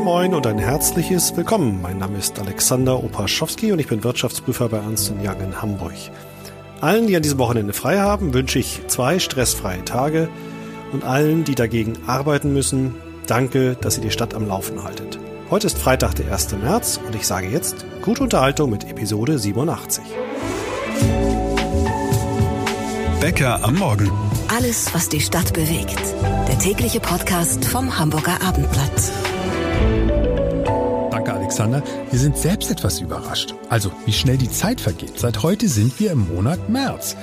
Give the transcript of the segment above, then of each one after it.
Moin Moin und ein herzliches Willkommen. Mein Name ist Alexander Opaschowski und ich bin Wirtschaftsprüfer bei Ernst Young in Hamburg. Allen, die an diesem Wochenende frei haben, wünsche ich zwei stressfreie Tage und allen, die dagegen arbeiten müssen, danke, dass ihr die Stadt am Laufen haltet. Heute ist Freitag, der 1. März und ich sage jetzt gute Unterhaltung mit Episode 87. Bäcker am Morgen. Alles, was die Stadt bewegt. Der tägliche Podcast vom Hamburger Abendblatt. Danke, Alexander. Wir sind selbst etwas überrascht. Also, wie schnell die Zeit vergeht. Seit heute sind wir im Monat März.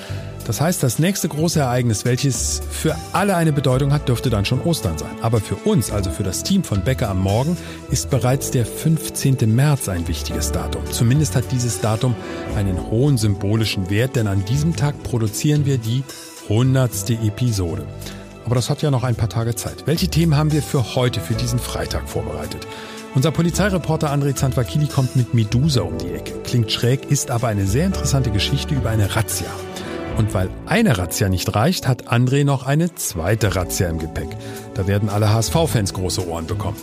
Das heißt, das nächste große Ereignis, welches für alle eine Bedeutung hat, dürfte dann schon Ostern sein. Aber für uns, also für das Team von Bäcker am Morgen, ist bereits der 15. März ein wichtiges Datum. Zumindest hat dieses Datum einen hohen symbolischen Wert, denn an diesem Tag produzieren wir die 100. Episode. Aber das hat ja noch ein paar Tage Zeit. Welche Themen haben wir für heute, für diesen Freitag vorbereitet? Unser Polizeireporter André Zantvakili kommt mit Medusa um die Ecke. Klingt schräg, ist aber eine sehr interessante Geschichte über eine Razzia. Und weil eine Razzia nicht reicht, hat André noch eine zweite Razzia im Gepäck. Da werden alle HSV-Fans große Ohren bekommen.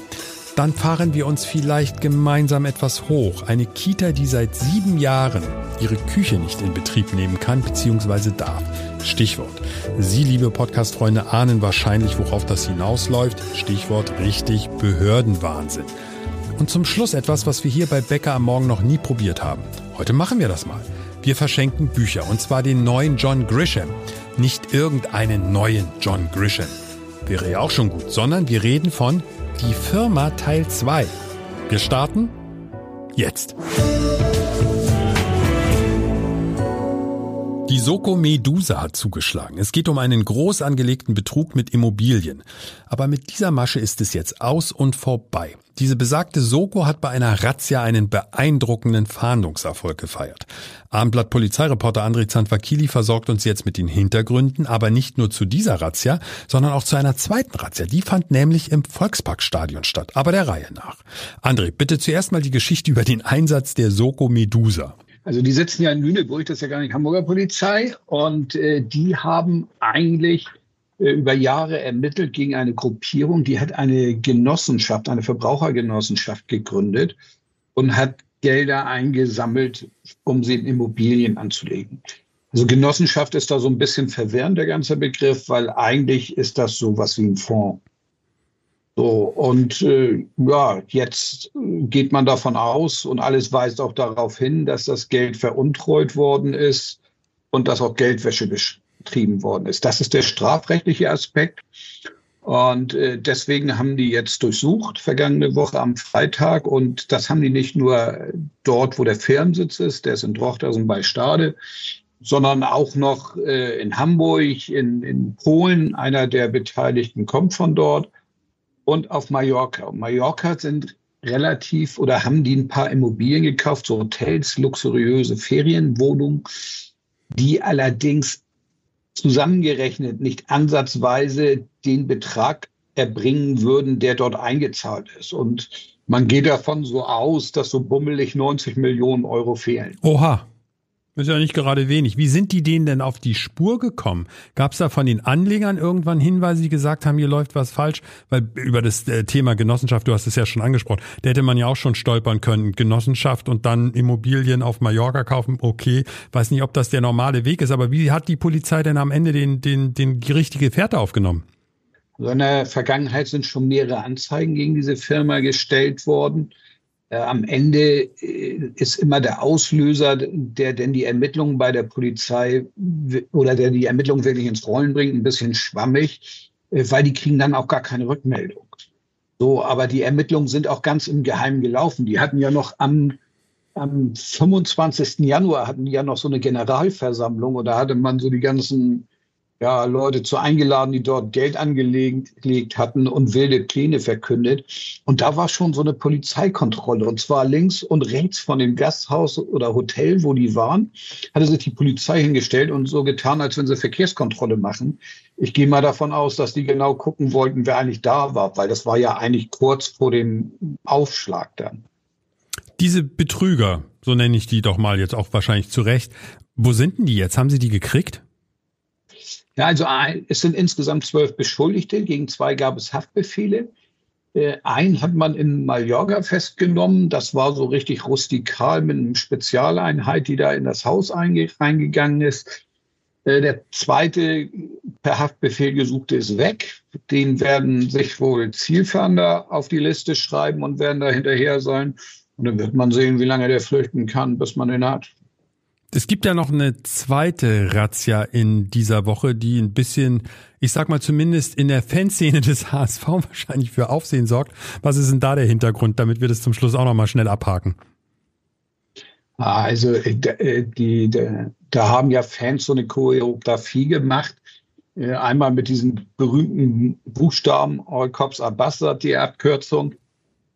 Dann fahren wir uns vielleicht gemeinsam etwas hoch. Eine Kita, die seit sieben Jahren ihre Küche nicht in Betrieb nehmen kann bzw. darf. Stichwort. Sie, liebe Podcast-Freunde, ahnen wahrscheinlich, worauf das hinausläuft. Stichwort richtig Behördenwahnsinn. Und zum Schluss etwas, was wir hier bei Becker am Morgen noch nie probiert haben. Heute machen wir das mal. Wir verschenken Bücher und zwar den neuen John Grisham. Nicht irgendeinen neuen John Grisham. Wäre ja auch schon gut, sondern wir reden von Die Firma Teil 2. Wir starten jetzt. Die Soko Medusa hat zugeschlagen. Es geht um einen groß angelegten Betrug mit Immobilien. Aber mit dieser Masche ist es jetzt aus und vorbei. Diese besagte Soko hat bei einer Razzia einen beeindruckenden Fahndungserfolg gefeiert. Abendblatt Polizeireporter André Zantvakili versorgt uns jetzt mit den Hintergründen, aber nicht nur zu dieser Razzia, sondern auch zu einer zweiten Razzia. Die fand nämlich im Volksparkstadion statt, aber der Reihe nach. André, bitte zuerst mal die Geschichte über den Einsatz der Soko Medusa. Also die sitzen ja in Lüneburg, das ist ja gar nicht Hamburger Polizei, und äh, die haben eigentlich äh, über Jahre ermittelt gegen eine Gruppierung, die hat eine Genossenschaft, eine Verbrauchergenossenschaft gegründet und hat Gelder eingesammelt, um sie in Immobilien anzulegen. Also Genossenschaft ist da so ein bisschen verwirrend, der ganze Begriff, weil eigentlich ist das so was wie ein Fonds. So, und äh, ja, jetzt geht man davon aus und alles weist auch darauf hin, dass das Geld veruntreut worden ist und dass auch Geldwäsche betrieben worden ist. Das ist der strafrechtliche Aspekt. Und äh, deswegen haben die jetzt durchsucht, vergangene Woche am Freitag. Und das haben die nicht nur dort, wo der Firmensitz ist, der ist in Drochtersen bei Stade, sondern auch noch äh, in Hamburg, in, in Polen. Einer der Beteiligten kommt von dort. Und auf Mallorca. Und Mallorca sind relativ oder haben die ein paar Immobilien gekauft, so Hotels, luxuriöse Ferienwohnungen, die allerdings zusammengerechnet nicht ansatzweise den Betrag erbringen würden, der dort eingezahlt ist. Und man geht davon so aus, dass so bummelig 90 Millionen Euro fehlen. Oha. Ist ja nicht gerade wenig. Wie sind die denen denn auf die Spur gekommen? Gab es da von den Anlegern irgendwann Hinweise, die gesagt haben, hier läuft was falsch? Weil über das äh, Thema Genossenschaft, du hast es ja schon angesprochen, da hätte man ja auch schon stolpern können. Genossenschaft und dann Immobilien auf Mallorca kaufen, okay. Weiß nicht, ob das der normale Weg ist, aber wie hat die Polizei denn am Ende den, den, den, die richtige Fährte aufgenommen? Also in der Vergangenheit sind schon mehrere Anzeigen gegen diese Firma gestellt worden. Äh, am Ende äh, ist immer der Auslöser, der denn die Ermittlungen bei der Polizei oder der die Ermittlungen wirklich ins Rollen bringt, ein bisschen schwammig, äh, weil die kriegen dann auch gar keine Rückmeldung. So, aber die Ermittlungen sind auch ganz im Geheimen gelaufen. Die hatten ja noch am, am 25. Januar hatten die ja noch so eine Generalversammlung und da hatte man so die ganzen ja, Leute zu eingeladen, die dort Geld angelegt hatten und wilde Pläne verkündet. Und da war schon so eine Polizeikontrolle. Und zwar links und rechts von dem Gasthaus oder Hotel, wo die waren, hatte sich die Polizei hingestellt und so getan, als wenn sie Verkehrskontrolle machen. Ich gehe mal davon aus, dass die genau gucken wollten, wer eigentlich da war, weil das war ja eigentlich kurz vor dem Aufschlag dann. Diese Betrüger, so nenne ich die doch mal jetzt auch wahrscheinlich zu Recht, wo sind denn die jetzt? Haben sie die gekriegt? Ja, also es sind insgesamt zwölf Beschuldigte. Gegen zwei gab es Haftbefehle. Äh, einen hat man in Mallorca festgenommen. Das war so richtig rustikal mit einer Spezialeinheit, die da in das Haus reingegangen ist. Äh, der zweite per Haftbefehl gesuchte ist weg. Den werden sich wohl Zielfahnder auf die Liste schreiben und werden da hinterher sein. Und dann wird man sehen, wie lange der flüchten kann, bis man ihn hat. Es gibt ja noch eine zweite Razzia in dieser Woche, die ein bisschen, ich sag mal zumindest in der Fanszene des HSV wahrscheinlich für Aufsehen sorgt. Was ist denn da der Hintergrund, damit wir das zum Schluss auch noch mal schnell abhaken? Also äh, äh, die, da haben ja Fans so eine Choreografie gemacht. Äh, einmal mit diesen berühmten Buchstaben All Cops Bastard, die Abkürzung.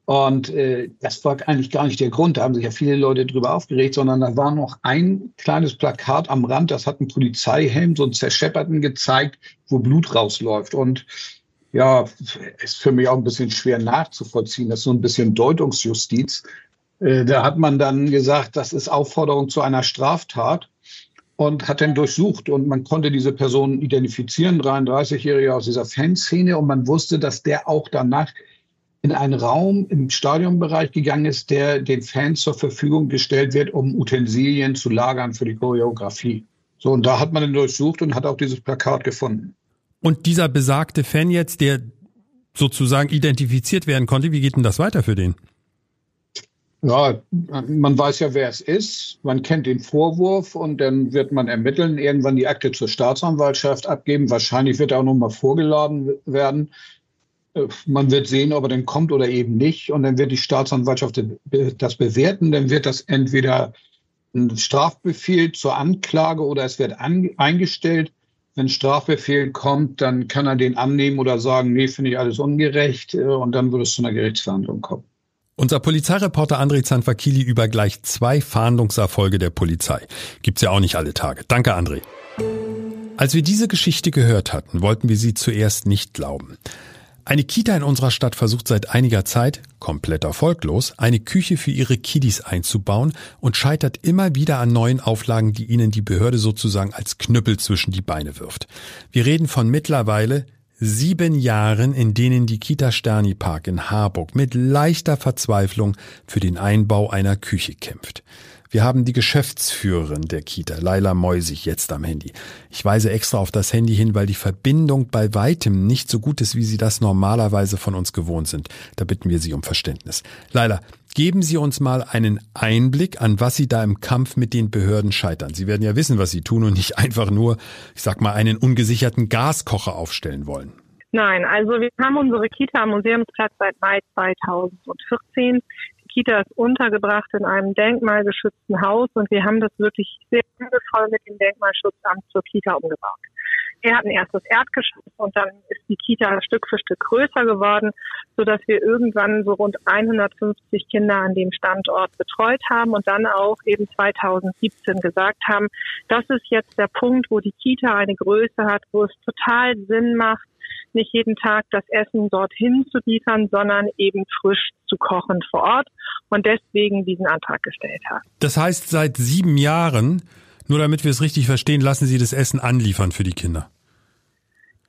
Und äh, das war eigentlich gar nicht der Grund. Da haben sich ja viele Leute drüber aufgeregt, sondern da war noch ein kleines Plakat am Rand, das hat ein Polizeihelm, so einen zerschepperten gezeigt, wo Blut rausläuft. Und ja, ist für mich auch ein bisschen schwer nachzuvollziehen. Das ist so ein bisschen Deutungsjustiz. Äh, da hat man dann gesagt, das ist Aufforderung zu einer Straftat und hat dann durchsucht und man konnte diese Person identifizieren, 33-Jähriger aus dieser Fanszene und man wusste, dass der auch danach in einen Raum im Stadionbereich gegangen ist, der den Fans zur Verfügung gestellt wird, um Utensilien zu lagern für die Choreografie. So, und da hat man ihn durchsucht und hat auch dieses Plakat gefunden. Und dieser besagte Fan jetzt, der sozusagen identifiziert werden konnte, wie geht denn das weiter für den? Ja, man weiß ja, wer es ist. Man kennt den Vorwurf und dann wird man ermitteln, irgendwann die Akte zur Staatsanwaltschaft abgeben. Wahrscheinlich wird er auch nochmal vorgeladen werden. Man wird sehen, ob er denn kommt oder eben nicht. Und dann wird die Staatsanwaltschaft das bewerten. Dann wird das entweder ein Strafbefehl zur Anklage oder es wird eingestellt. Wenn Strafbefehl kommt, dann kann er den annehmen oder sagen, nee, finde ich alles ungerecht. Äh, und dann wird es zu einer Gerichtsverhandlung kommen. Unser Polizeireporter André Zanfakili über gleich zwei Fahndungserfolge der Polizei. Gibt's ja auch nicht alle Tage. Danke, André. Als wir diese Geschichte gehört hatten, wollten wir sie zuerst nicht glauben. Eine Kita in unserer Stadt versucht seit einiger Zeit, komplett erfolglos, eine Küche für ihre Kiddies einzubauen und scheitert immer wieder an neuen Auflagen, die ihnen die Behörde sozusagen als Knüppel zwischen die Beine wirft. Wir reden von mittlerweile sieben Jahren, in denen die Kita Sterni Park in Harburg mit leichter Verzweiflung für den Einbau einer Küche kämpft. Wir haben die Geschäftsführerin der Kita, Laila Meusig, jetzt am Handy. Ich weise extra auf das Handy hin, weil die Verbindung bei weitem nicht so gut ist, wie Sie das normalerweise von uns gewohnt sind. Da bitten wir Sie um Verständnis. Laila, geben Sie uns mal einen Einblick, an was Sie da im Kampf mit den Behörden scheitern. Sie werden ja wissen, was Sie tun und nicht einfach nur, ich sag mal, einen ungesicherten Gaskocher aufstellen wollen. Nein, also wir haben unsere Kita am Museumsplatz seit Mai 2014. Kita ist untergebracht in einem denkmalgeschützten Haus und wir haben das wirklich sehr liebevoll mit dem Denkmalschutzamt zur Kita umgebaut. Wir hatten erst das Erdgeschoss und dann ist die Kita Stück für Stück größer geworden, so dass wir irgendwann so rund 150 Kinder an dem Standort betreut haben und dann auch eben 2017 gesagt haben, das ist jetzt der Punkt, wo die Kita eine Größe hat, wo es total Sinn macht, nicht jeden Tag das Essen dorthin zu liefern, sondern eben frisch zu kochen vor Ort und deswegen diesen Antrag gestellt hat. Das heißt, seit sieben Jahren, nur damit wir es richtig verstehen, lassen Sie das Essen anliefern für die Kinder.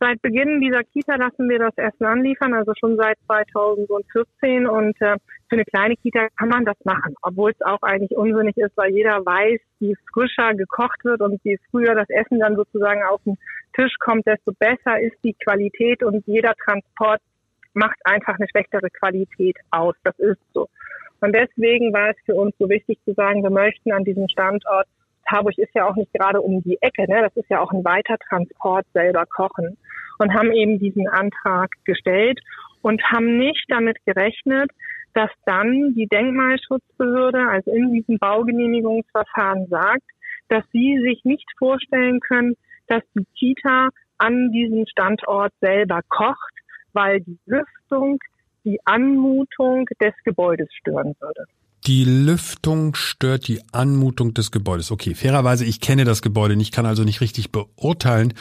Seit Beginn dieser Kita lassen wir das Essen anliefern, also schon seit 2014. Und äh, für eine kleine Kita kann man das machen, obwohl es auch eigentlich unsinnig ist, weil jeder weiß, wie frischer gekocht wird und je früher das Essen dann sozusagen auf den Tisch kommt, desto besser ist die Qualität und jeder Transport macht einfach eine schlechtere Qualität aus. Das ist so. Und deswegen war es für uns so wichtig zu sagen, wir möchten an diesem Standort Harburg ist ja auch nicht gerade um die Ecke, ne? das ist ja auch ein weiter Transport selber kochen und haben eben diesen Antrag gestellt und haben nicht damit gerechnet, dass dann die Denkmalschutzbehörde, also in diesem Baugenehmigungsverfahren sagt, dass sie sich nicht vorstellen können, dass die Kita an diesem Standort selber kocht, weil die Lüftung die Anmutung des Gebäudes stören würde. Die Lüftung stört die Anmutung des Gebäudes. Okay, fairerweise, ich kenne das Gebäude nicht, kann also nicht richtig beurteilen,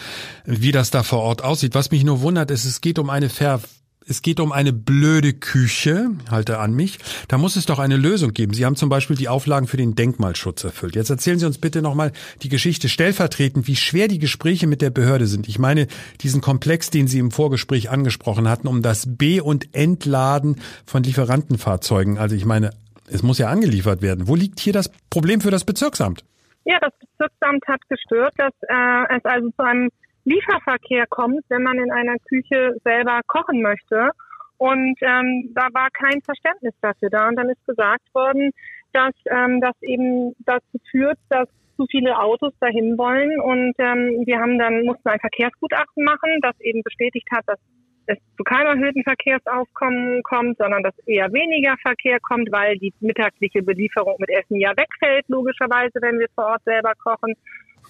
wie das da vor Ort aussieht. Was mich nur wundert, ist, es geht um eine Ver es geht um eine blöde Küche, halte an mich. Da muss es doch eine Lösung geben. Sie haben zum Beispiel die Auflagen für den Denkmalschutz erfüllt. Jetzt erzählen Sie uns bitte nochmal die Geschichte stellvertretend, wie schwer die Gespräche mit der Behörde sind. Ich meine, diesen Komplex, den Sie im Vorgespräch angesprochen hatten, um das B- und Entladen von Lieferantenfahrzeugen. Also ich meine, es muss ja angeliefert werden. Wo liegt hier das Problem für das Bezirksamt? Ja, das Bezirksamt hat gestört, dass äh, es also zu einem Lieferverkehr kommt, wenn man in einer Küche selber kochen möchte. Und ähm, da war kein Verständnis dafür da. Und dann ist gesagt worden, dass ähm, das eben dazu führt, dass zu viele Autos dahin wollen. Und ähm, wir haben dann mussten ein Verkehrsgutachten machen, das eben bestätigt hat, dass es zu keinem erhöhten Verkehrsaufkommen kommt, sondern dass eher weniger Verkehr kommt, weil die mittagliche Belieferung mit Essen ja wegfällt, logischerweise, wenn wir vor Ort selber kochen.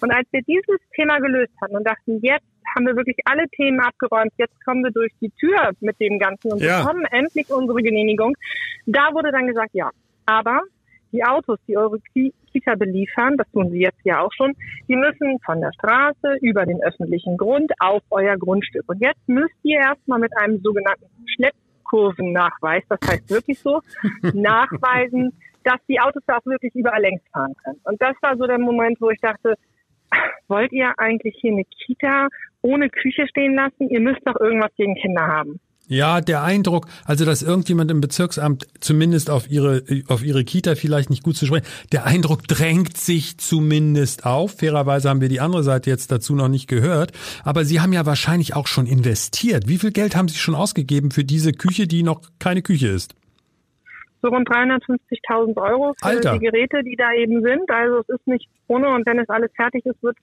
Und als wir dieses Thema gelöst hatten und dachten, jetzt haben wir wirklich alle Themen abgeräumt, jetzt kommen wir durch die Tür mit dem Ganzen und Ja. bekommen endlich unsere Genehmigung, da wurde dann gesagt, ja, aber die Autos, die eure Ki- Kita beliefern, das tun sie jetzt ja auch schon, die müssen von der Straße über den öffentlichen Grund auf euer Grundstück. Und jetzt müsst ihr erstmal mit einem sogenannten Schleppkurvennachweis, das heißt wirklich so, nachweisen, dass die Autos da auch wirklich überall längs fahren können. Und das war so der Moment, wo ich dachte, wollt ihr eigentlich hier eine Kita ohne Küche stehen lassen? Ihr müsst doch irgendwas gegen Kinder haben. Ja, der Eindruck, also dass irgendjemand im Bezirksamt zumindest auf ihre auf ihre Kita vielleicht nicht gut zu sprechen, der Eindruck drängt sich zumindest auf. Fairerweise haben wir die andere Seite jetzt dazu noch nicht gehört, aber Sie haben ja wahrscheinlich auch schon investiert. Wie viel Geld haben Sie schon ausgegeben für diese Küche, die noch keine Küche ist? So rund 350.000 Euro für Alter. die Geräte, die da eben sind. Also es ist nicht ohne und wenn es alles fertig ist, wird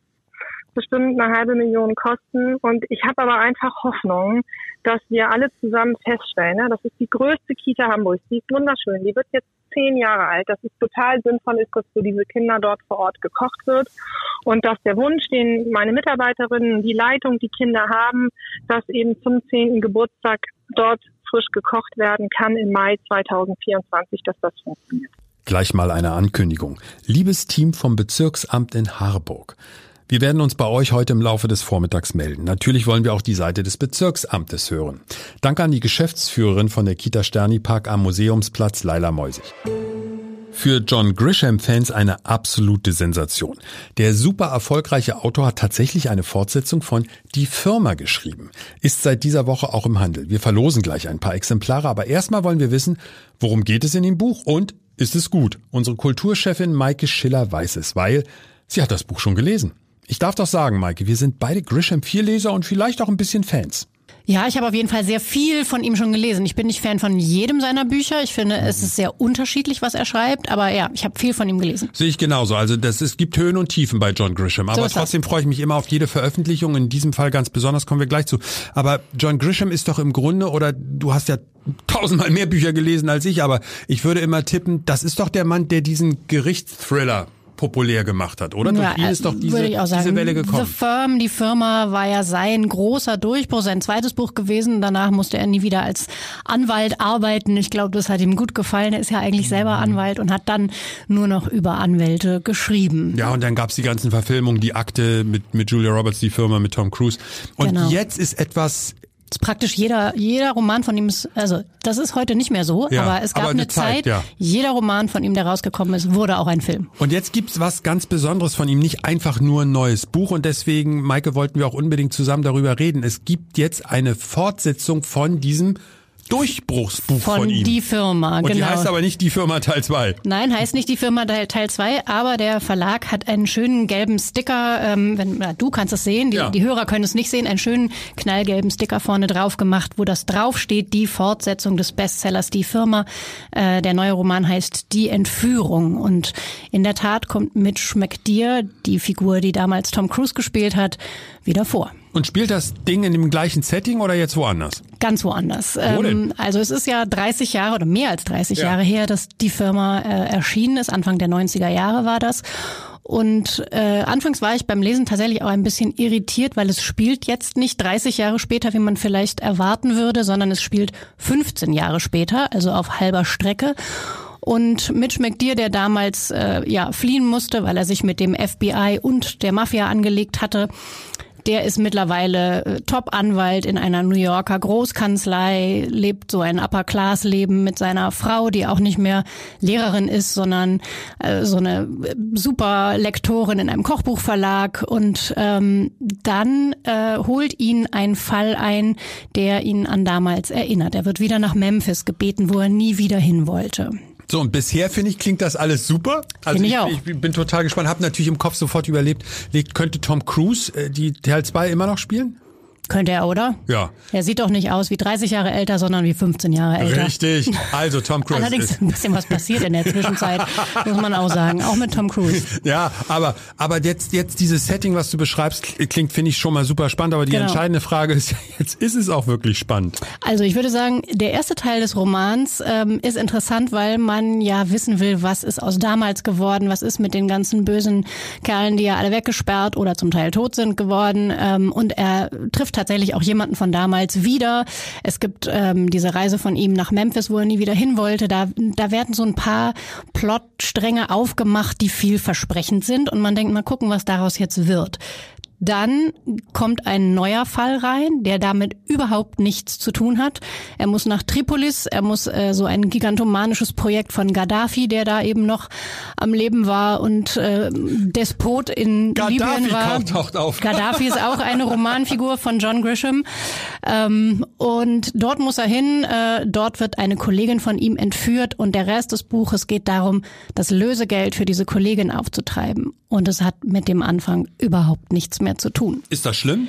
bestimmt eine halbe Million kosten. Und ich habe aber einfach Hoffnung, dass wir alle zusammen feststellen, ne, das ist die größte Kita Hamburgs, die ist wunderschön, die wird jetzt zehn Jahre alt, dass es total sinnvoll ist, dass für diese Kinder dort vor Ort gekocht wird und dass der Wunsch, den meine Mitarbeiterinnen, die Leitung, die Kinder haben, dass eben zum zehnten Geburtstag dort frisch gekocht werden kann im Mai 2024, dass das funktioniert. Gleich mal eine Ankündigung. Liebes Team vom Bezirksamt in Harburg. Wir werden uns bei euch heute im Laufe des Vormittags melden. Natürlich wollen wir auch die Seite des Bezirksamtes hören. Danke an die Geschäftsführerin von der Kita Sterni Park am Museumsplatz, Laila Meusig. Für John Grisham-Fans eine absolute Sensation. Der super erfolgreiche Autor hat tatsächlich eine Fortsetzung von Die Firma geschrieben. Ist seit dieser Woche auch im Handel. Wir verlosen gleich ein paar Exemplare, aber erstmal wollen wir wissen, worum geht es in dem Buch und ist es gut? Unsere Kulturchefin Maike Schiller weiß es, weil sie hat das Buch schon gelesen. Ich darf doch sagen, Maike, wir sind beide Grisham-Vierleser und vielleicht auch ein bisschen Fans. Ja, ich habe auf jeden Fall sehr viel von ihm schon gelesen. Ich bin nicht Fan von jedem seiner Bücher. Ich finde, es ist sehr unterschiedlich, was er schreibt. Aber ja, ich habe viel von ihm gelesen. Sehe ich genauso. Also das, es gibt Höhen und Tiefen bei John Grisham. Aber das. trotzdem freue ich mich immer auf jede Veröffentlichung. In diesem Fall ganz besonders kommen wir gleich zu. Aber John Grisham ist doch im Grunde, oder du hast ja tausendmal mehr Bücher gelesen als ich, aber ich würde immer tippen, das ist doch der Mann, der diesen Gerichtsthriller populär gemacht hat, oder? Durch ihn ist doch diese, diese Welle The gekommen. Firm, die Firma war ja sein großer Durchbruch, sein zweites Buch gewesen. Danach musste er nie wieder als Anwalt arbeiten. Ich glaube, das hat ihm gut gefallen. Er ist ja eigentlich selber Anwalt und hat dann nur noch über Anwälte geschrieben. Ja, und dann gab's die ganzen Verfilmungen, die Akte mit, mit Julia Roberts, die Firma mit Tom Cruise. Und Genau. jetzt ist etwas ist praktisch jeder, jeder Roman von ihm ist, also das ist heute nicht mehr so, Ja, aber es gab aber eine eine Zeit, Zeit, ja. jeder Roman von ihm, der rausgekommen ist, wurde auch ein Film. Und jetzt gibt's was ganz Besonderes von ihm, nicht einfach nur ein neues Buch und deswegen, Maike, wollten wir auch unbedingt zusammen darüber reden. Es gibt jetzt eine Fortsetzung von diesem Durchbruchsbuch von, Von ihm. die Firma, und genau. die heißt aber nicht die Firma Teil 2. Nein, heißt nicht die Firma Teil Teil 2, aber der Verlag hat einen schönen gelben Sticker, ähm, wenn, na, du kannst es sehen, die, Ja. die Hörer können es nicht sehen, einen schönen knallgelben Sticker vorne drauf gemacht, wo das draufsteht, die Fortsetzung des Bestsellers Die Firma. Äh, der neue Roman heißt Die Entführung und in der Tat kommt Mitch McDear, die Figur, die damals Tom Cruise gespielt hat, wieder vor. Und spielt das Ding in dem gleichen Setting oder jetzt woanders? Ganz woanders. Wo denn? Ähm, also es ist ja 30 Jahre oder mehr als 30 Ja. Jahre her, dass die Firma äh, erschienen ist. Anfang der 90er Jahre war das. Und äh, anfangs war ich beim Lesen tatsächlich auch ein bisschen irritiert, weil es spielt jetzt nicht 30 Jahre später, wie man vielleicht erwarten würde, sondern es spielt 15 Jahre später, also auf halber Strecke. Und Mitch McDear, der damals äh, ja fliehen musste, weil er sich mit dem FBI und der Mafia angelegt hatte, Der ist mittlerweile äh, Top-Anwalt in einer New Yorker Großkanzlei, lebt so ein Upper-Class-Leben mit seiner Frau, die auch nicht mehr Lehrerin ist, sondern äh, so eine äh, super Lektorin in einem Kochbuchverlag. Und ähm, dann äh, holt ihn ein Fall ein, der ihn an damals erinnert. Er wird wieder nach Memphis gebeten, wo er nie wieder hin wollte. So, und bisher finde ich, klingt das alles super. Also ich ich, auch. ich bin total gespannt, habe natürlich im Kopf sofort überlebt, könnte Tom Cruise äh, die Teil 2 immer noch spielen? Könnte er, oder? Ja. Er sieht doch nicht aus wie 30 Jahre älter, sondern wie 15 Jahre älter. Richtig. Also Tom Cruise Allerdings ist, ein bisschen was passiert in der Zwischenzeit, muss man auch sagen. Auch mit Tom Cruise. Ja, aber aber jetzt jetzt dieses Setting, was du beschreibst, klingt finde ich schon mal super spannend. Aber die Genau. entscheidende Frage ist ja jetzt ist es auch wirklich spannend. Also ich würde sagen, der erste Teil des Romans ähm, ist interessant, weil man ja wissen will, was ist aus damals geworden, was ist mit den ganzen bösen Kerlen, die ja alle weggesperrt oder zum Teil tot sind geworden. Ähm, und er trifft tatsächlich auch jemanden von damals wieder. Es gibt ähm, diese Reise von ihm nach Memphis, wo er nie wieder hin wollte. Da, da werden so ein paar Plotstränge aufgemacht, die vielversprechend sind. Und man denkt, mal gucken, was daraus jetzt wird. Dann kommt ein neuer Fall rein, der damit überhaupt nichts zu tun hat. Er muss nach Tripolis, er muss äh, so ein gigantomanisches Projekt von Gaddafi, der da eben noch am Leben war und äh, Despot in Gaddafi Libyen war. taucht auf. Gaddafi ist auch eine Romanfigur von John Grisham. Ähm, und dort muss er hin, äh, dort wird eine Kollegin von ihm entführt und der Rest des Buches geht darum, das Lösegeld für diese Kollegin aufzutreiben. Und es hat mit dem Anfang überhaupt nichts mehr zu tun. Ist das schlimm?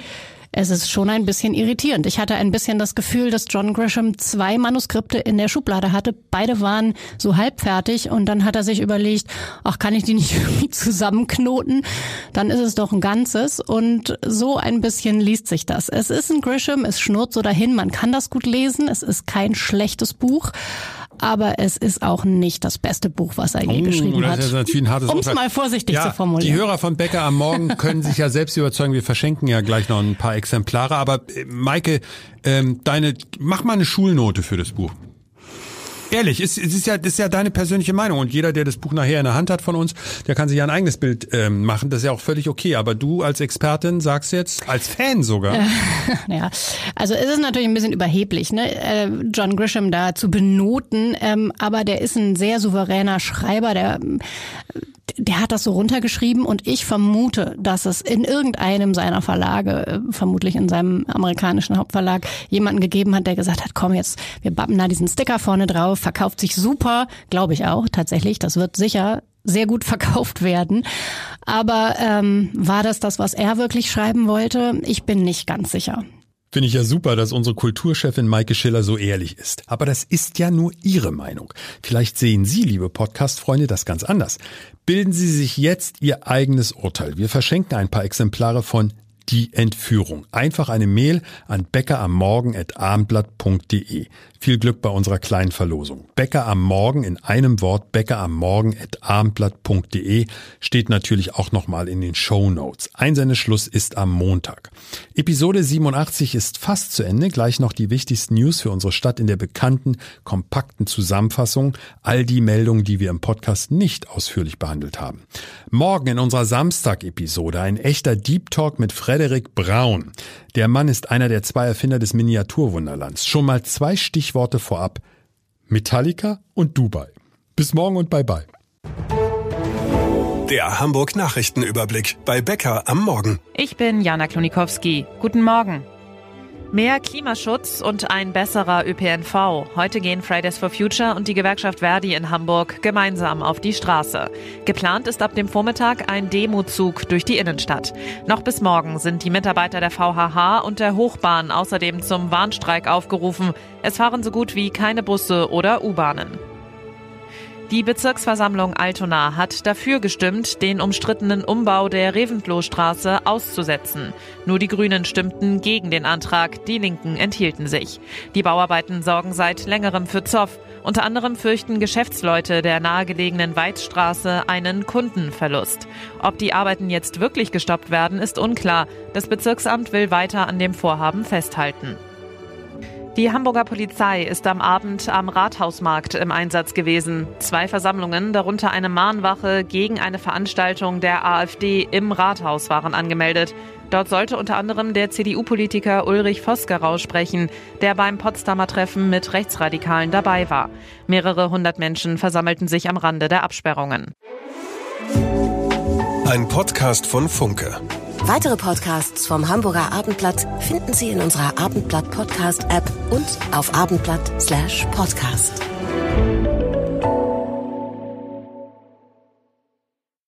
Es ist schon ein bisschen irritierend. Ich hatte ein bisschen das Gefühl, dass John Grisham zwei Manuskripte in der Schublade hatte. Beide waren so halbfertig und dann hat er sich überlegt, ach, kann ich die nicht irgendwie zusammenknoten? Dann ist es doch ein Ganzes und so ein bisschen liest sich das. Es ist ein Grisham, es schnurrt so dahin, man kann das gut lesen, es ist kein schlechtes Buch. Aber es ist auch nicht das beste Buch, was er je geschrieben Oh, das hat. ist natürlich ein hartes Um es mal vorsichtig ja, zu formulieren. Die Hörer von Becker am Morgen können sich ja selbst überzeugen. Wir verschenken ja gleich noch ein paar Exemplare. Aber äh, Maike, ähm, deine, mach mal eine Schulnote für das Buch. Ehrlich, es, es ist ja, das ist ja deine persönliche Meinung und jeder, der das Buch nachher in der Hand hat von uns, der kann sich ja ein eigenes Bild ähm, machen. Das ist ja auch völlig okay. Aber du als Expertin sagst jetzt, als Fan sogar, Ja, also es ist natürlich ein bisschen überheblich, ne? äh, John Grisham da zu benoten, ähm, aber der ist ein sehr souveräner Schreiber, der der hat das so runtergeschrieben und ich vermute, dass es in irgendeinem seiner Verlage, äh, vermutlich in seinem amerikanischen Hauptverlag, jemanden gegeben hat, der gesagt hat, komm jetzt, wir bappen da diesen Sticker vorne drauf, verkauft sich super, glaube ich auch tatsächlich, das wird sicher sehr gut verkauft werden. Aber ähm, war das das, was er wirklich schreiben wollte? Ich bin nicht ganz sicher. Finde ich ja super, dass unsere Kulturchefin Maike Schiller so ehrlich ist. Aber das ist ja nur Ihre Meinung. Vielleicht sehen Sie, liebe Podcast-Freunde, das ganz anders. Bilden Sie sich jetzt Ihr eigenes Urteil. Wir verschenken ein paar Exemplare von Die Entführung. Einfach eine Mail an beckerammorgen.abendblatt.de. Viel Glück bei unserer kleinen Verlosung. Bäcker am Morgen in einem Wort, beckerammorgen.abendblatt.de steht natürlich auch nochmal in den Show Notes. Einsendeschluss ist am Montag. Episode 87 ist fast zu Ende. Gleich noch die wichtigsten News für unsere Stadt in der bekannten, kompakten Zusammenfassung. All die Meldungen, die wir im Podcast nicht ausführlich behandelt haben. Morgen in unserer Samstag-Episode ein echter Deep Talk mit Frederik Braun. Der Mann ist einer der zwei Erfinder des Miniaturwunderlands. Schon mal zwei Stichworte vorab. Metallica und Dubai. Bis morgen und bye bye. Der Hamburg Nachrichtenüberblick bei Becker am Morgen. Ich bin Jana Klonikowski. Guten Morgen. Mehr Klimaschutz und ein besserer ÖPNV. Heute gehen Fridays for Future und die Gewerkschaft Verdi in Hamburg gemeinsam auf die Straße. Geplant ist ab dem Vormittag ein Demozug durch die Innenstadt. Noch bis morgen sind die Mitarbeiter der VHH und der Hochbahn außerdem zum Warnstreik aufgerufen. Es fahren so gut wie keine Busse oder U-Bahnen. Die Bezirksversammlung Altona hat dafür gestimmt, den umstrittenen Umbau der Reventlohstraße auszusetzen. Nur die Grünen stimmten gegen den Antrag, die Linken enthielten sich. Die Bauarbeiten sorgen seit längerem für Zoff. Unter anderem fürchten Geschäftsleute der nahegelegenen Weizstraße einen Kundenverlust. Ob die Arbeiten jetzt wirklich gestoppt werden, ist unklar. Das Bezirksamt will weiter an dem Vorhaben festhalten. Die Hamburger Polizei ist am Abend am Rathausmarkt im Einsatz gewesen. Zwei Versammlungen, darunter eine Mahnwache gegen eine Veranstaltung der AfD im Rathaus waren angemeldet. Dort sollte unter anderem der CDU-Politiker Ulrich Vosgerau sprechen, der beim Potsdamer Treffen mit Rechtsradikalen dabei war. Mehrere hundert Menschen versammelten sich am Rande der Absperrungen. Ein Podcast von Funke. Weitere Podcasts vom Hamburger Abendblatt finden Sie in unserer Abendblatt Podcast App und auf abendblatt/podcast.